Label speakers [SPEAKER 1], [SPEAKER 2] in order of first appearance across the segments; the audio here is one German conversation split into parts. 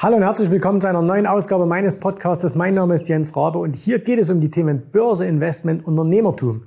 [SPEAKER 1] Hallo und herzlich willkommen zu einer neuen Ausgabe meines Podcasts. Mein Name ist Jens Rabe und hier geht es um die Themen Börse, Investment, Unternehmertum.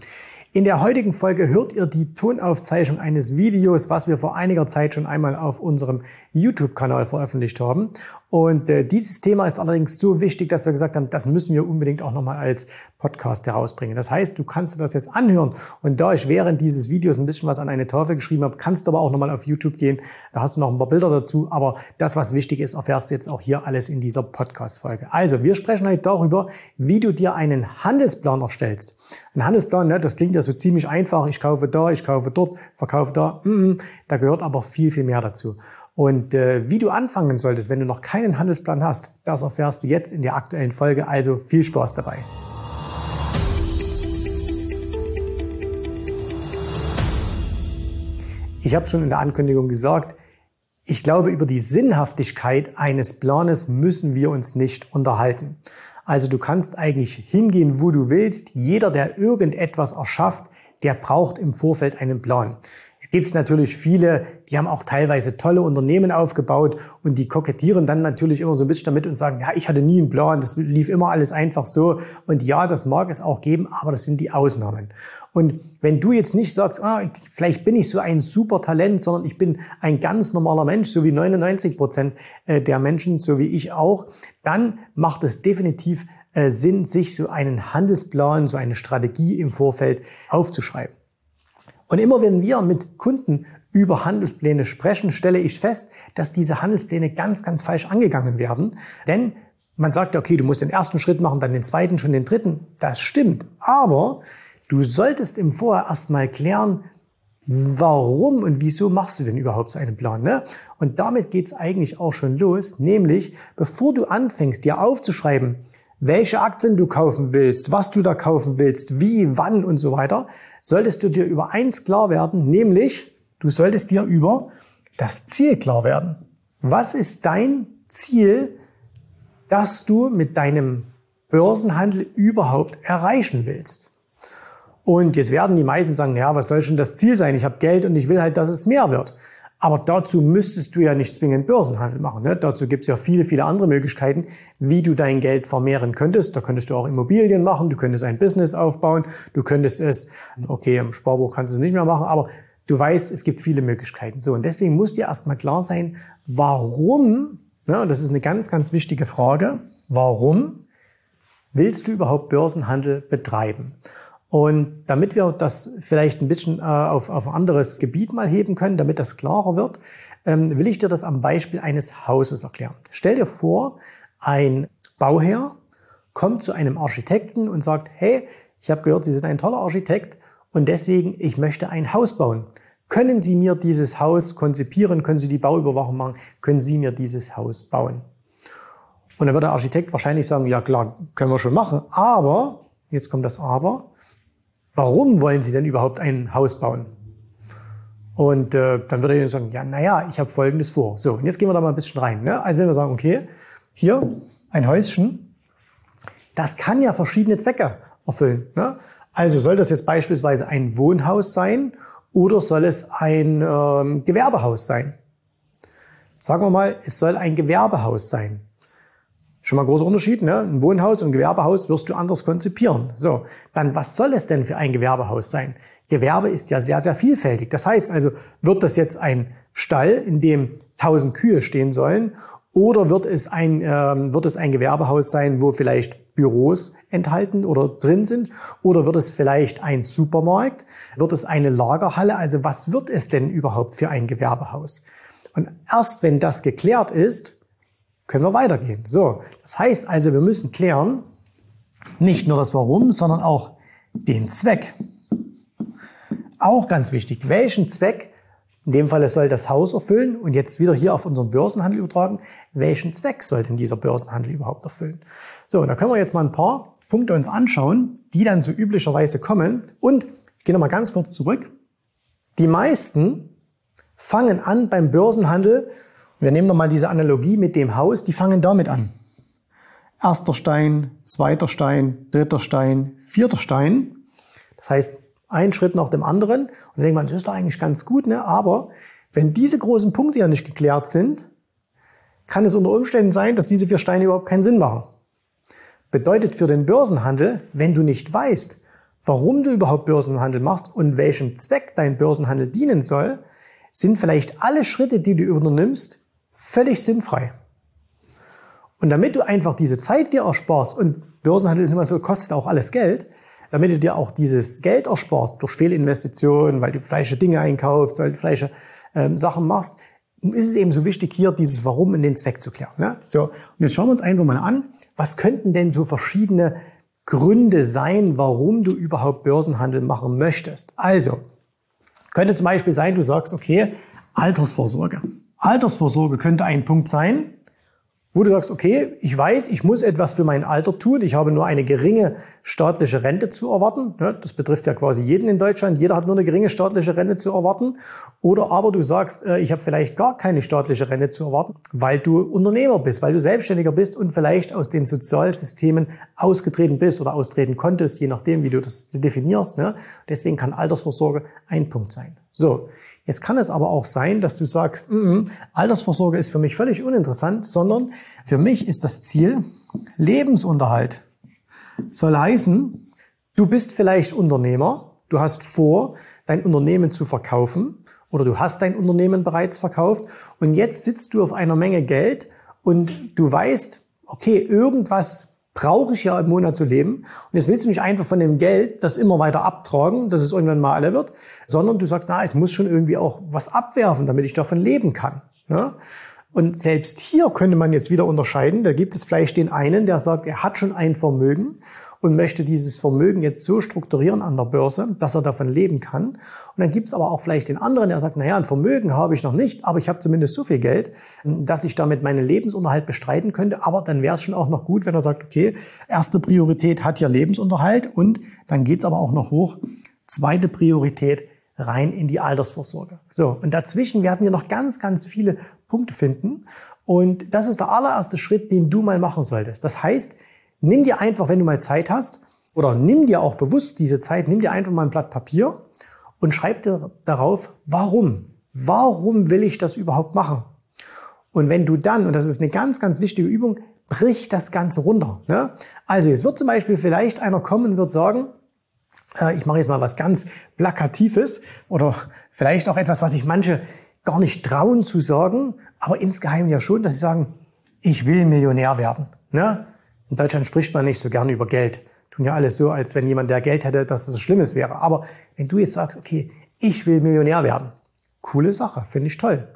[SPEAKER 1] In der heutigen Folge hört ihr die Tonaufzeichnung eines Videos, was wir vor einiger Zeit schon einmal auf unserem YouTube-Kanal veröffentlicht haben. Und äh, dieses Thema ist allerdings so wichtig, dass wir gesagt haben, das müssen wir unbedingt auch nochmal als Podcast herausbringen. Das heißt, du kannst das jetzt anhören und da ich während dieses Videos ein bisschen was an eine Tafel geschrieben habe, kannst du aber auch nochmal auf YouTube gehen. Da hast du noch ein paar Bilder dazu. Aber das, was wichtig ist, erfährst du jetzt auch hier alles in dieser Podcast-Folge. Also, wir sprechen heute darüber, wie du dir einen Handelsplan erstellst. Ein Handelsplan, ne, das klingt ja so ziemlich einfach. Ich kaufe da, ich kaufe dort, verkaufe da. Mm, mm, da gehört aber viel, viel mehr dazu. Und äh, wie du anfangen solltest, wenn du noch keinen Handelsplan hast, das erfährst du jetzt in der aktuellen Folge. Also viel Spaß dabei. Ich habe schon in der Ankündigung gesagt, ich glaube, über die Sinnhaftigkeit eines Planes müssen wir uns nicht unterhalten. Also du kannst eigentlich hingehen, wo du willst. Jeder, der irgendetwas erschafft, der braucht im Vorfeld einen Plan. Es gibt natürlich viele, die haben auch teilweise tolle Unternehmen aufgebaut und die kokettieren dann natürlich immer so ein bisschen damit und sagen, ja, ich hatte nie einen Plan, das lief immer alles einfach so. Und ja, das mag es auch geben, aber das sind die Ausnahmen. Und wenn du jetzt nicht sagst, ah, vielleicht bin ich so ein super Talent, sondern ich bin ein ganz normaler Mensch, so wie 99 Prozent äh, der Menschen, so wie ich auch, dann macht es definitiv äh, Sinn, sich so einen Handelsplan, so eine Strategie im Vorfeld aufzuschreiben. Und immer wenn wir mit Kunden über Handelspläne sprechen, stelle ich fest, dass diese Handelspläne ganz, ganz falsch angegangen werden. Denn man sagt, okay, du musst den ersten Schritt machen, dann den zweiten, schon den dritten. Das stimmt. Aber du solltest im Vorher erstmal klären, warum und wieso machst du denn überhaupt so einen Plan? Ne? Und damit geht's eigentlich auch schon los, nämlich bevor du anfängst, dir aufzuschreiben, welche Aktien du kaufen willst, was du da kaufen willst, wie, wann und so weiter, solltest du dir über eins klar werden, nämlich du solltest dir über das Ziel klar werden. Was ist dein Ziel, das du mit deinem Börsenhandel überhaupt erreichen willst? Und jetzt werden die meisten sagen, ja, was soll schon das Ziel sein? Ich habe Geld und ich will halt, dass es mehr wird. Aber dazu müsstest du ja nicht zwingend Börsenhandel machen. Ne? Dazu gibt es ja viele, viele andere Möglichkeiten, wie du dein Geld vermehren könntest. Da könntest du auch Immobilien machen, du könntest ein Business aufbauen, du könntest es, okay, im Sparbuch kannst du es nicht mehr machen, aber du weißt, es gibt viele Möglichkeiten. So, und deswegen muss dir erstmal klar sein, warum, ne, das ist eine ganz, ganz wichtige Frage, warum willst du überhaupt Börsenhandel betreiben? Und damit wir das vielleicht ein bisschen äh, auf, auf ein anderes Gebiet mal heben können, damit das klarer wird, ähm, will ich dir das am Beispiel eines Hauses erklären. Stell dir vor, ein Bauherr kommt zu einem Architekten und sagt, hey, ich habe gehört, Sie sind ein toller Architekt und deswegen, ich möchte ein Haus bauen. Können Sie mir dieses Haus konzipieren? Können Sie die Bauüberwachung machen? Können Sie mir dieses Haus bauen? Und dann wird der Architekt wahrscheinlich sagen, ja klar, können wir schon machen. Aber, jetzt kommt das Aber, warum wollen Sie denn überhaupt ein Haus bauen? Und äh, dann würde er sagen, ja, naja, ich habe Folgendes vor. So, und jetzt gehen wir da mal ein bisschen rein. Ne? Also wenn wir sagen, okay, hier ein Häuschen, das kann ja verschiedene Zwecke erfüllen. Ne? Also soll das jetzt beispielsweise ein Wohnhaus sein oder soll es ein ähm, Gewerbehaus sein? Sagen wir mal, es soll ein Gewerbehaus sein. Schon mal ein großer Unterschied, ne? Ein Wohnhaus und ein Gewerbehaus wirst du anders konzipieren. So, dann was soll es denn für ein Gewerbehaus sein? Gewerbe ist ja sehr, sehr vielfältig. Das heißt also, wird das jetzt ein Stall, in dem tausend Kühe stehen sollen, oder wird es ein, ähm, wird es ein Gewerbehaus sein, wo vielleicht Büros enthalten oder drin sind? Oder wird es vielleicht ein Supermarkt? Wird es eine Lagerhalle? Also was wird es denn überhaupt für ein Gewerbehaus? Und erst wenn das geklärt ist, können wir weitergehen. So, das heißt also, wir müssen klären, nicht nur das Warum, sondern auch den Zweck. Auch ganz wichtig, welchen Zweck, in dem Fall soll das Haus erfüllen und jetzt wieder hier auf unseren Börsenhandel übertragen, welchen Zweck soll denn dieser Börsenhandel überhaupt erfüllen? So, da können wir jetzt mal ein paar Punkte uns anschauen, die dann so üblicherweise kommen und gehen nochmal ganz kurz zurück. Die meisten fangen an beim Börsenhandel wir nehmen nochmal diese Analogie mit dem Haus, die fangen damit an. Erster Stein, zweiter Stein, dritter Stein, vierter Stein. Das heißt, ein Schritt nach dem anderen. Und dann denkt man, das ist doch eigentlich ganz gut, ne? Aber wenn diese großen Punkte ja nicht geklärt sind, kann es unter Umständen sein, dass diese vier Steine überhaupt keinen Sinn machen. Bedeutet für den Börsenhandel, wenn du nicht weißt, warum du überhaupt Börsenhandel machst und welchem Zweck dein Börsenhandel dienen soll, sind vielleicht alle Schritte, die du übernimmst, völlig sinnfrei. Und damit du einfach diese Zeit dir ersparst, und Börsenhandel ist immer so, kostet auch alles Geld, damit du dir auch dieses Geld ersparst durch Fehlinvestitionen, weil du falsche Dinge einkaufst, weil du falsche ähm, Sachen machst, ist es eben so wichtig, hier dieses Warum und den Zweck zu klären. Ne? So, und jetzt schauen wir uns einfach mal an, was könnten denn so verschiedene Gründe sein, warum du überhaupt Börsenhandel machen möchtest. Also, könnte zum Beispiel sein, du sagst, okay, Altersvorsorge. Altersvorsorge könnte ein Punkt sein, wo du sagst, okay, ich weiß, ich muss etwas für mein Alter tun, ich habe nur eine geringe staatliche Rente zu erwarten. Das betrifft ja quasi jeden in Deutschland, jeder hat nur eine geringe staatliche Rente zu erwarten. Oder aber du sagst, äh, ich habe vielleicht gar keine staatliche Rente zu erwarten, weil du Unternehmer bist, weil du Selbstständiger bist und vielleicht aus den Sozialsystemen ausgetreten bist oder austreten konntest, je nachdem, wie du das definierst. Deswegen kann Altersvorsorge ein Punkt sein. So, Jetzt kann es aber auch sein, dass du sagst, mm -mm, Altersvorsorge ist für mich völlig uninteressant, sondern für mich ist das Ziel Lebensunterhalt. Soll heißen, du bist vielleicht Unternehmer, du hast vor, dein Unternehmen zu verkaufen oder du hast dein Unternehmen bereits verkauft und jetzt sitzt du auf einer Menge Geld und du weißt, okay, irgendwas brauche ich ja im Monat zu leben. Und jetzt willst du nicht einfach von dem Geld das immer weiter abtragen, dass es irgendwann mal alle wird, sondern du sagst, na, es muss schon irgendwie auch was abwerfen, damit ich davon leben kann. Ja? Und selbst hier könnte man jetzt wieder unterscheiden. Da gibt es vielleicht den einen, der sagt, er hat schon ein Vermögen und möchte dieses Vermögen jetzt so strukturieren an der Börse, dass er davon leben kann. Und dann gibt es aber auch vielleicht den anderen, der sagt, naja, ein Vermögen habe ich noch nicht, aber ich habe zumindest so viel Geld, dass ich damit meinen Lebensunterhalt bestreiten könnte. Aber dann wäre es schon auch noch gut, wenn er sagt, okay, erste Priorität hat hier Lebensunterhalt und dann geht es aber auch noch hoch. Zweite Priorität rein in die Altersvorsorge. So, und dazwischen werden wir noch ganz, ganz viele Punkte finden. Und das ist der allererste Schritt, den du mal machen solltest. Das heißt, nimm dir einfach, wenn du mal Zeit hast, oder nimm dir auch bewusst diese Zeit, nimm dir einfach mal ein Blatt Papier und schreib dir darauf, warum? Warum will ich das überhaupt machen? Und wenn du dann, und das ist eine ganz, ganz wichtige Übung, brich das Ganze runter. Ne? Also jetzt wird zum Beispiel vielleicht einer kommen und wird sagen, äh, ich mache jetzt mal was ganz Plakatives oder vielleicht auch etwas, was sich manche gar nicht trauen zu sagen, aber insgeheim ja schon, dass sie sagen, ich will Millionär werden. Ne? In Deutschland spricht man nicht so gerne über Geld. Tun ja alles so, als wenn jemand, der Geld hätte, dass das Schlimmes wäre. Aber wenn du jetzt sagst, okay, ich will Millionär werden, coole Sache, finde ich toll.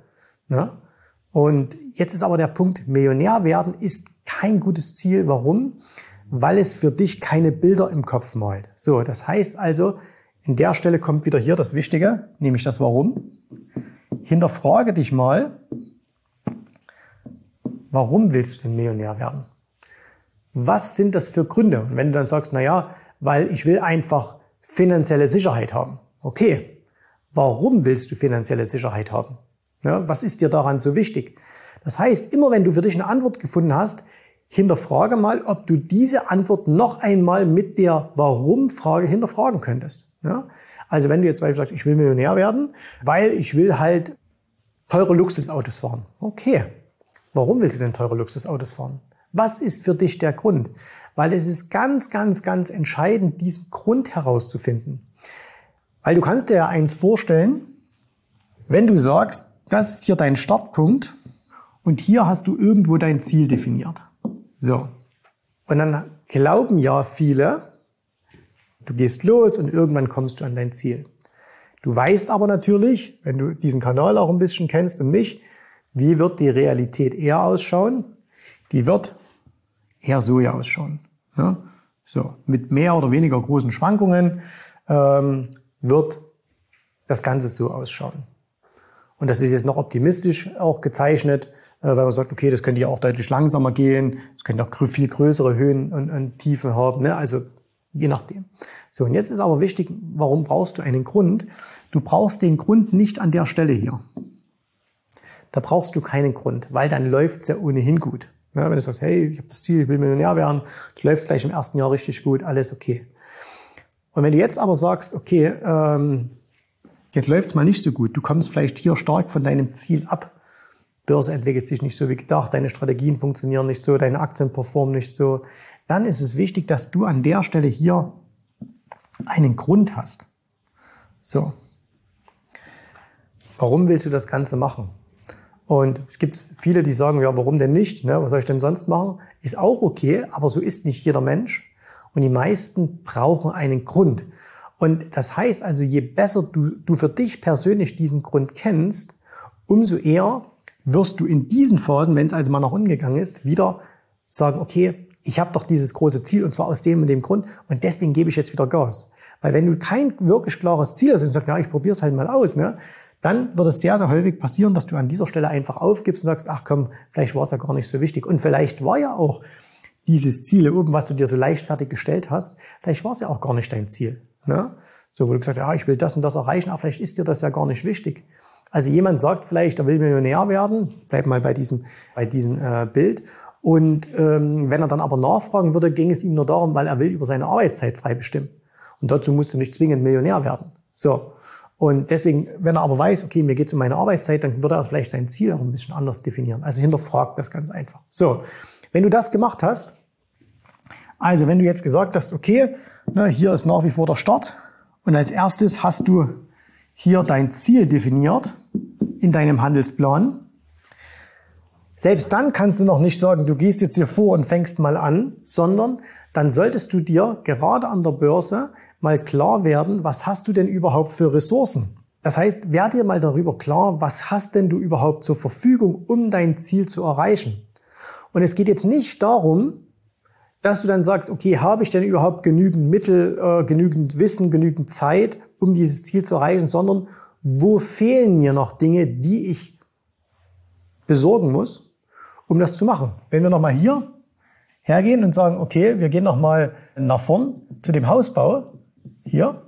[SPEAKER 1] Ne? Und jetzt ist aber der Punkt, Millionär werden ist kein gutes Ziel. Warum? Weil es für dich keine Bilder im Kopf malt. So, das heißt also, in der Stelle kommt wieder hier das Wichtige, nämlich das Warum. Hinterfrage dich mal, warum willst du denn Millionär werden? Was sind das für Gründe? Und wenn du dann sagst, na ja, weil ich will einfach finanzielle Sicherheit haben. Okay. Warum willst du finanzielle Sicherheit haben? Ja, was ist dir daran so wichtig? Das heißt, immer wenn du für dich eine Antwort gefunden hast, hinterfrage mal, ob du diese Antwort noch einmal mit der Warum-Frage hinterfragen könntest. Ja? Also wenn du jetzt zum Beispiel sagst, ich will Millionär werden, weil ich will halt teure Luxusautos fahren. Okay. Warum willst du denn teure Luxusautos fahren? Was ist für dich der Grund? Weil es ist ganz, ganz, ganz entscheidend, diesen Grund herauszufinden. Weil du kannst dir ja eins vorstellen, wenn du sagst, das ist hier dein Startpunkt und hier hast du irgendwo dein Ziel definiert. So. Und dann glauben ja viele, du gehst los und irgendwann kommst du an dein Ziel. Du weißt aber natürlich, wenn du diesen Kanal auch ein bisschen kennst und mich, wie wird die Realität eher ausschauen? Die wird eher so ja ausschauen. Ja? So, mit mehr oder weniger großen Schwankungen ähm, wird das Ganze so ausschauen. Und das ist jetzt noch optimistisch auch gezeichnet, äh, weil man sagt, okay, das könnte ja auch deutlich langsamer gehen, es könnte auch viel größere Höhen und, und Tiefen haben, ne? also je nachdem. So, und jetzt ist aber wichtig, warum brauchst du einen Grund? Du brauchst den Grund nicht an der Stelle hier. Da brauchst du keinen Grund, weil dann läuft's ja ohnehin gut. Ja, wenn du sagst, hey, ich habe das Ziel, ich will Millionär werden, du läufst gleich im ersten Jahr richtig gut, alles okay. Und wenn du jetzt aber sagst, okay, ähm, jetzt läuft's mal nicht so gut, du kommst vielleicht hier stark von deinem Ziel ab, Börse entwickelt sich nicht so wie gedacht, deine Strategien funktionieren nicht so, deine Aktien performen nicht so, dann ist es wichtig, dass du an der Stelle hier einen Grund hast. So. Warum willst du das Ganze machen? Und es gibt viele, die sagen, ja, warum denn nicht? Ne? Was soll ich denn sonst machen? Ist auch okay, aber so ist nicht jeder Mensch. Und die meisten brauchen einen Grund. Und das heißt also, je besser du, du für dich persönlich diesen Grund kennst, umso eher wirst du in diesen Phasen, wenn es also mal nach unten gegangen ist, wieder sagen, okay, ich habe doch dieses große Ziel und zwar aus dem und dem Grund und deswegen gebe ich jetzt wieder Gas. Weil wenn du kein wirklich klares Ziel hast und sagst, ja, ich probiere es halt mal aus, ne, dann wird es sehr, sehr häufig passieren, dass du an dieser Stelle einfach aufgibst und sagst, ach komm, vielleicht war es ja gar nicht so wichtig. Und vielleicht war ja auch dieses Ziel oben, was du dir so leichtfertig gestellt hast, vielleicht war es ja auch gar nicht dein Ziel. Ne? So, wo du gesagt hast, ja, ich will das und das erreichen, aber vielleicht ist dir das ja gar nicht wichtig. Also jemand sagt vielleicht, er will Millionär werden, bleib mal bei diesem, bei diesem äh, Bild. Und ähm, wenn er dann aber nachfragen würde, ging es ihm nur darum, weil er will über seine Arbeitszeit frei bestimmen. Und dazu musst du nicht zwingend Millionär werden. So. Und deswegen, wenn er aber weiß, okay, mir geht es um meine Arbeitszeit, dann würde er vielleicht sein Ziel auch ein bisschen anders definieren. Also hinterfragt das ganz einfach. So, wenn du das gemacht hast, also wenn du jetzt gesagt hast, okay, ne, hier ist nach wie vor der Start und als erstes hast du hier dein Ziel definiert in deinem Handelsplan. Selbst dann kannst du noch nicht sagen, du gehst jetzt hier vor und fängst mal an, sondern dann solltest du dir gerade an der Börse mal klar werden, was hast du denn überhaupt für Ressourcen? Das heißt, werde dir mal darüber klar, was hast denn du überhaupt zur Verfügung, um dein Ziel zu erreichen? Und es geht jetzt nicht darum, dass du dann sagst, okay, habe ich denn überhaupt genügend Mittel, äh, genügend Wissen, genügend Zeit, um dieses Ziel zu erreichen, sondern wo fehlen mir noch Dinge, die ich besorgen muss, um das zu machen. Wenn wir nochmal hier hergehen und sagen, okay, wir gehen nochmal nach vorn zu dem Hausbau, hier.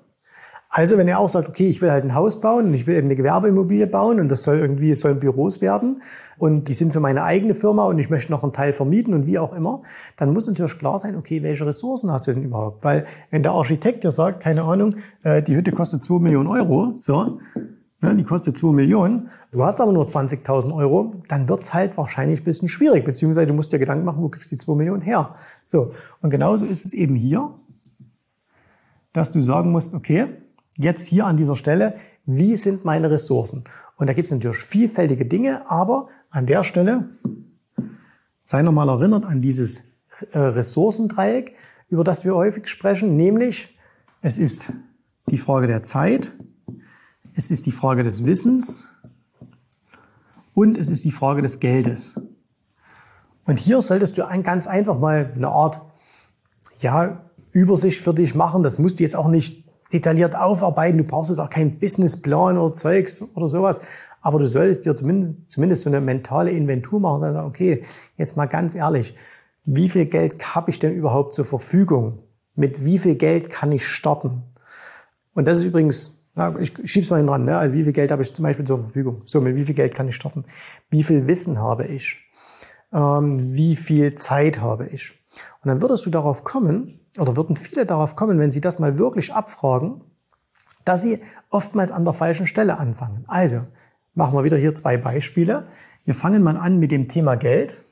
[SPEAKER 1] Also wenn er auch sagt, okay, ich will halt ein Haus bauen und ich will eben eine Gewerbeimmobilie bauen und das soll irgendwie, es sollen Büros werden und die sind für meine eigene Firma und ich möchte noch einen Teil vermieten und wie auch immer, dann muss natürlich klar sein, okay, welche Ressourcen hast du denn überhaupt? Weil wenn der Architekt dir sagt, keine Ahnung, äh, die Hütte kostet 2 Millionen Euro, so, ne, die kostet 2 Millionen, du hast aber nur 20.000 Euro, dann wird's halt wahrscheinlich ein bisschen schwierig, beziehungsweise du musst dir Gedanken machen, wo kriegst du die 2 Millionen her? So, und genauso ist es eben hier dass du sagen musst, okay, jetzt hier an dieser Stelle, wie sind meine Ressourcen? Und da gibt es natürlich vielfältige Dinge, aber an der Stelle sei nochmal erinnert an dieses äh, Ressourcendreieck, über das wir häufig sprechen, nämlich es ist die Frage der Zeit, es ist die Frage des Wissens und es ist die Frage des Geldes. Und hier solltest du ganz einfach mal eine Art, ja, Übersicht für dich machen. Das musst du jetzt auch nicht detailliert aufarbeiten. Du brauchst jetzt auch keinen Businessplan oder Zeugs oder sowas. Aber du solltest dir zumindest, zumindest so eine mentale Inventur machen und sagen, okay, jetzt mal ganz ehrlich, wie viel Geld habe ich denn überhaupt zur Verfügung? Mit wie viel Geld kann ich starten? Und das ist übrigens, ich schieb's mal hin dran, ne? also wie viel Geld habe ich zum Beispiel zur Verfügung? So, mit wie viel Geld kann ich starten? Wie viel Wissen habe ich? Ähm, wie viel Zeit habe ich? Und dann würdest du darauf kommen, oder würden viele darauf kommen, wenn sie das mal wirklich abfragen, dass sie oftmals an der falschen Stelle anfangen. Also, machen wir wieder hier zwei Beispiele. Wir fangen mal an mit dem Thema Geld.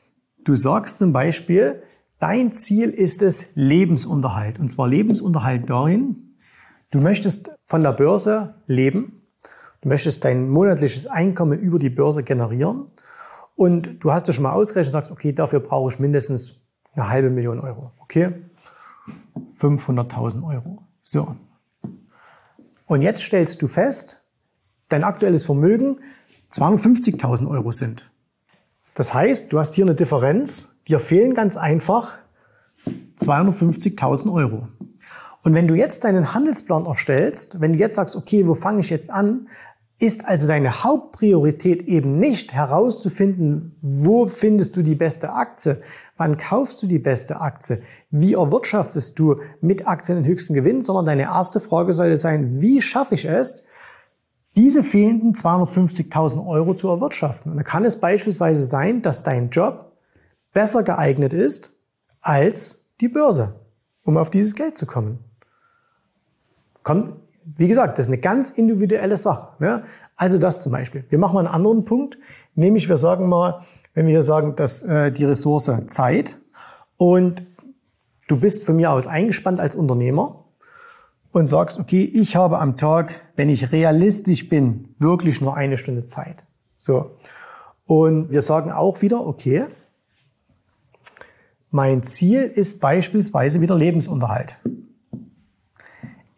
[SPEAKER 1] Du sagst zum Beispiel, dein Ziel ist es Lebensunterhalt. Und zwar Lebensunterhalt darin, du möchtest von der Börse leben. Du möchtest dein monatliches Einkommen über die Börse generieren. Und du hast dir schon mal ausgerechnet und sagst, okay, dafür brauche ich mindestens eine halbe Million Euro. Okay? 500.000 Euro. So. Und jetzt stellst du fest, dein aktuelles Vermögen 250.000 Euro sind. Das heißt, du hast hier eine Differenz, dir fehlen ganz einfach 250.000 Euro. Und wenn du jetzt deinen Handelsplan erstellst, wenn du jetzt sagst, okay, wo fange ich jetzt an, ist also deine Hauptpriorität eben nicht herauszufinden, wo findest du die beste Aktie, wann kaufst du die beste Aktie, wie erwirtschaftest du mit Aktien den höchsten Gewinn, sondern deine erste Frage sollte sein, wie schaffe ich es, diese fehlenden 250.000 Euro zu erwirtschaften. Und da kann es beispielsweise sein, dass dein Job besser geeignet ist als die Börse, um auf dieses Geld zu kommen. Kommt wie gesagt, das ist eine ganz individuelle Sache. Ne? Also das zum Beispiel. Wir machen mal einen anderen Punkt, nämlich wir sagen mal, wenn wir hier sagen, dass äh, die Ressource Zeit und du bist von mir aus eingespannt als Unternehmer und sagst, okay, ich habe am Tag, wenn ich realistisch bin, wirklich nur eine Stunde Zeit. So. Und wir sagen auch wieder, okay, mein Ziel ist beispielsweise wieder Lebensunterhalt.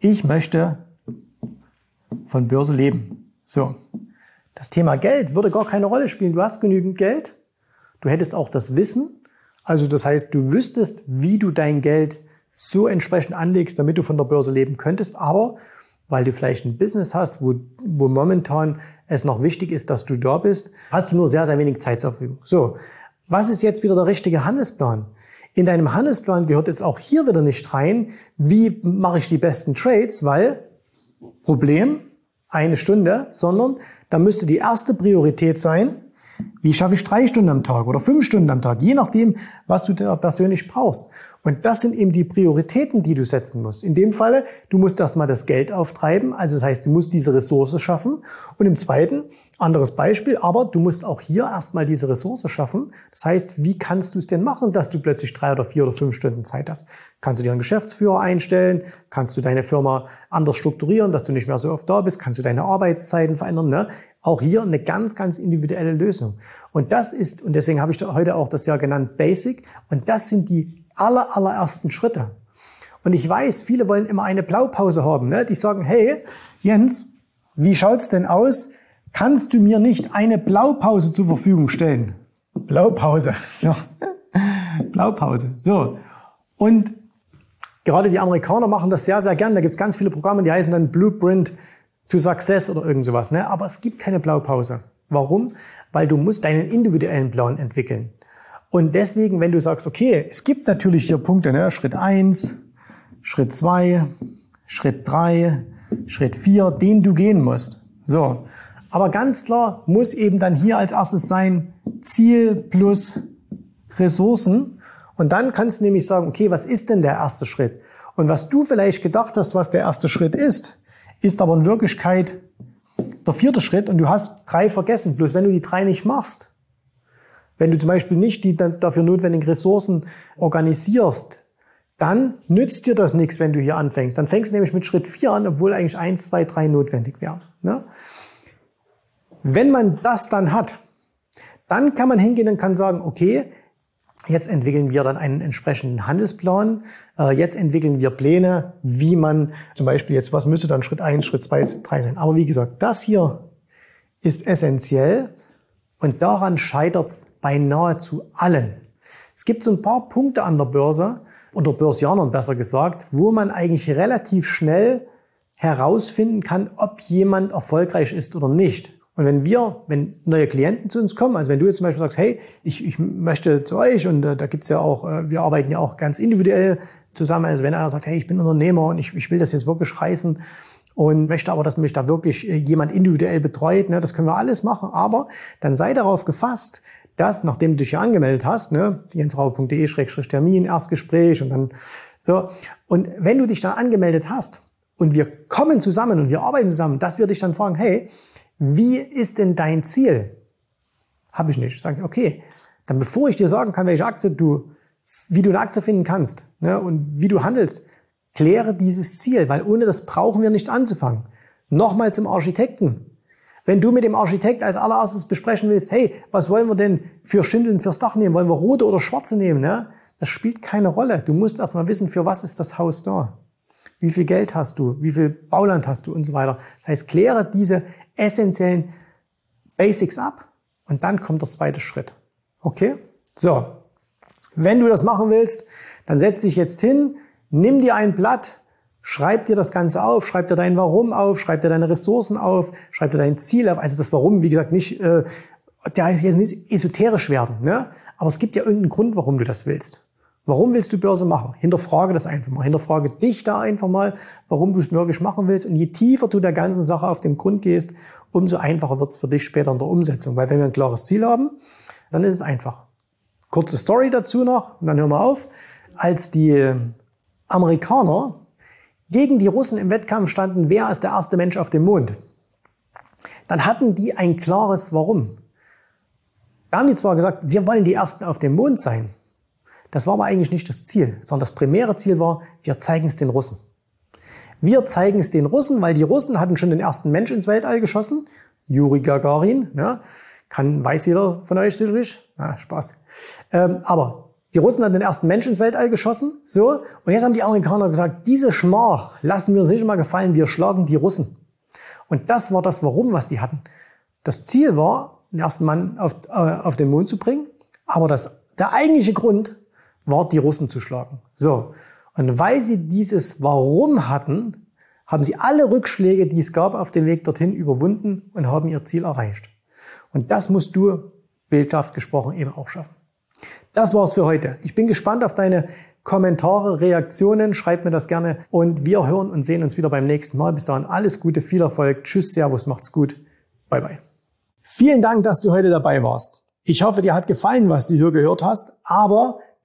[SPEAKER 1] Ich möchte von Börse leben. So. Das Thema Geld würde gar keine Rolle spielen. Du hast genügend Geld. Du hättest auch das Wissen. Also das heißt, du wüsstest, wie du dein Geld so entsprechend anlegst, damit du von der Börse leben könntest. Aber weil du vielleicht ein Business hast, wo, wo momentan es noch wichtig ist, dass du da bist, hast du nur sehr, sehr wenig Zeit zur Verfügung. So, was ist jetzt wieder der richtige Handelsplan? In deinem Handelsplan gehört jetzt auch hier wieder nicht rein, wie mache ich die besten Trades, weil Problem, eine Stunde, sondern da müsste die erste Priorität sein, wie schaffe ich drei Stunden am Tag oder fünf Stunden am Tag, je nachdem, was du da persönlich brauchst. Und das sind eben die Prioritäten, die du setzen musst. In dem Falle, du musst erstmal das Geld auftreiben, also das heißt, du musst diese Ressource schaffen. Und im zweiten, anderes Beispiel, aber du musst auch hier erstmal diese Ressource schaffen. Das heißt, wie kannst du es denn machen, dass du plötzlich drei oder vier oder fünf Stunden Zeit hast? Kannst du dir einen Geschäftsführer einstellen? Kannst du deine Firma anders strukturieren, dass du nicht mehr so oft da bist? Kannst du deine Arbeitszeiten verändern? Ne? Auch hier eine ganz, ganz individuelle Lösung. Und das ist, und deswegen habe ich heute auch das Jahr genannt Basic. Und das sind die aller, allerersten Schritte. Und ich weiß, viele wollen immer eine Blaupause haben. Ne? Die sagen, hey, Jens, wie schaut's denn aus? Kannst du mir nicht eine Blaupause zur Verfügung stellen? Blaupause. So. Blaupause. So. Und gerade die Amerikaner machen das sehr, sehr gern. Da gibt es ganz viele Programme, die heißen dann Blueprint to Success oder irgend sowas. Ne? Aber es gibt keine Blaupause. Warum? Weil du musst deinen individuellen Plan entwickeln. Und deswegen, wenn du sagst, okay, es gibt natürlich hier Punkte, ne? Schritt eins, Schritt zwei, Schritt drei, Schritt vier, den du gehen musst. So. Aber ganz klar muss eben dann hier als erstes sein Ziel plus Ressourcen. Und dann kannst du nämlich sagen, okay, was ist denn der erste Schritt? Und was du vielleicht gedacht hast, was der erste Schritt ist, ist aber in Wirklichkeit der vierte Schritt und du hast drei vergessen. Bloß wenn du die drei nicht machst, wenn du zum Beispiel nicht die dafür notwendigen Ressourcen organisierst, dann nützt dir das nichts, wenn du hier anfängst. Dann fängst du nämlich mit Schritt vier an, obwohl eigentlich eins, zwei, drei notwendig wären. Ne? Wenn man das dann hat, dann kann man hingehen und kann sagen, okay, jetzt entwickeln wir dann einen entsprechenden Handelsplan. Äh, jetzt entwickeln wir Pläne, wie man zum Beispiel jetzt, was müsste dann Schritt eins, Schritt zwei, drei sein. Aber wie gesagt, das hier ist essentiell und daran scheitert es bei nahezu allen. Es gibt so ein paar Punkte an der Börse, unter Börsianern besser gesagt, wo man eigentlich relativ schnell herausfinden kann, ob jemand erfolgreich ist oder nicht. Und wenn wir, wenn neue Klienten zu uns kommen, also wenn du jetzt zum Beispiel sagst, hey, ich, ich möchte zu euch und äh, da gibt's ja auch, äh, wir arbeiten ja auch ganz individuell zusammen. Also wenn einer sagt, hey, ich bin Unternehmer und ich, ich will das jetzt wirklich reißen und möchte aber, dass mich da wirklich äh, jemand individuell betreut, ne, das können wir alles machen. Aber dann sei darauf gefasst, dass, nachdem du dich hier angemeldet hast, ne, jensrau.de-termin, Erstgespräch und dann so. Und wenn du dich da angemeldet hast und wir kommen zusammen und wir arbeiten zusammen, dass wir dich dann fragen, hey, wie ist denn dein Ziel? Habe ich nicht. Sag ich, okay, dann bevor ich dir sagen kann, welche Aktie du, wie du eine Aktie finden kannst ne, und wie du handelst, kläre dieses Ziel, weil ohne das brauchen wir nicht anzufangen. Nochmal zum Architekten. Wenn du mit dem Architekt als allererstes besprechen willst, hey, was wollen wir denn für Schindeln fürs Dach nehmen? Wollen wir rote oder schwarze nehmen? Ne? Das spielt keine Rolle. Du musst erstmal wissen, für was ist das Haus da? Wie viel Geld hast du? Wie viel Bauland hast du und so weiter? Das heißt, kläre diese essentiellen Basics ab und dann kommt der zweite Schritt. Okay? So. Wenn du das machen willst, dann setz dich jetzt hin, nimm dir ein Blatt, schreib dir das Ganze auf, schreib dir dein Warum auf, schreib dir deine Ressourcen auf, schreib dir dein Ziel auf. Also das Warum, wie gesagt, nicht, äh, der heißt jetzt nicht esoterisch werden, ne? Aber es gibt ja irgendeinen Grund, warum du das willst. Warum willst du Börse machen? Hinterfrage das einfach mal. Hinterfrage dich da einfach mal, warum du es wirklich machen willst. Und je tiefer du der ganzen Sache auf den Grund gehst, umso einfacher wird es für dich später in der Umsetzung. Weil wenn wir ein klares Ziel haben, dann ist es einfach. Kurze Story dazu noch, und dann hören wir auf. Als die Amerikaner gegen die Russen im Wettkampf standen, wer ist der erste Mensch auf dem Mond, dann hatten die ein klares Warum. Da haben die zwar gesagt, wir wollen die Ersten auf dem Mond sein. Das war aber eigentlich nicht das Ziel, sondern das primäre Ziel war, wir zeigen es den Russen. Wir zeigen es den Russen, weil die Russen hatten schon den ersten Mensch ins Weltall geschossen, Juri Gagarin, ja, kann, weiß jeder von euch sicherlich, ja, Spaß. Ähm, aber die Russen hatten den ersten Mensch ins Weltall geschossen, so, und jetzt haben die Amerikaner gesagt, diese Schmach lassen wir uns nicht mal gefallen, wir schlagen die Russen. Und das war das Warum, was sie hatten. Das Ziel war, den ersten Mann auf, äh, auf den Mond zu bringen, aber das, der eigentliche Grund war, die Russen zu schlagen. So. Und weil sie dieses Warum hatten, haben sie alle Rückschläge, die es gab auf dem Weg dorthin, überwunden und haben ihr Ziel erreicht. Und das musst du, bildhaft gesprochen, eben auch schaffen. Das war's für heute. Ich bin gespannt auf deine Kommentare, Reaktionen. Schreib mir das gerne. Und wir hören und sehen uns wieder beim nächsten Mal. Bis dahin alles Gute, viel Erfolg. Tschüss, Servus, macht's gut. Bye, bye. Vielen Dank, dass du heute dabei warst. Ich hoffe, dir hat gefallen, was du hier gehört hast. Aber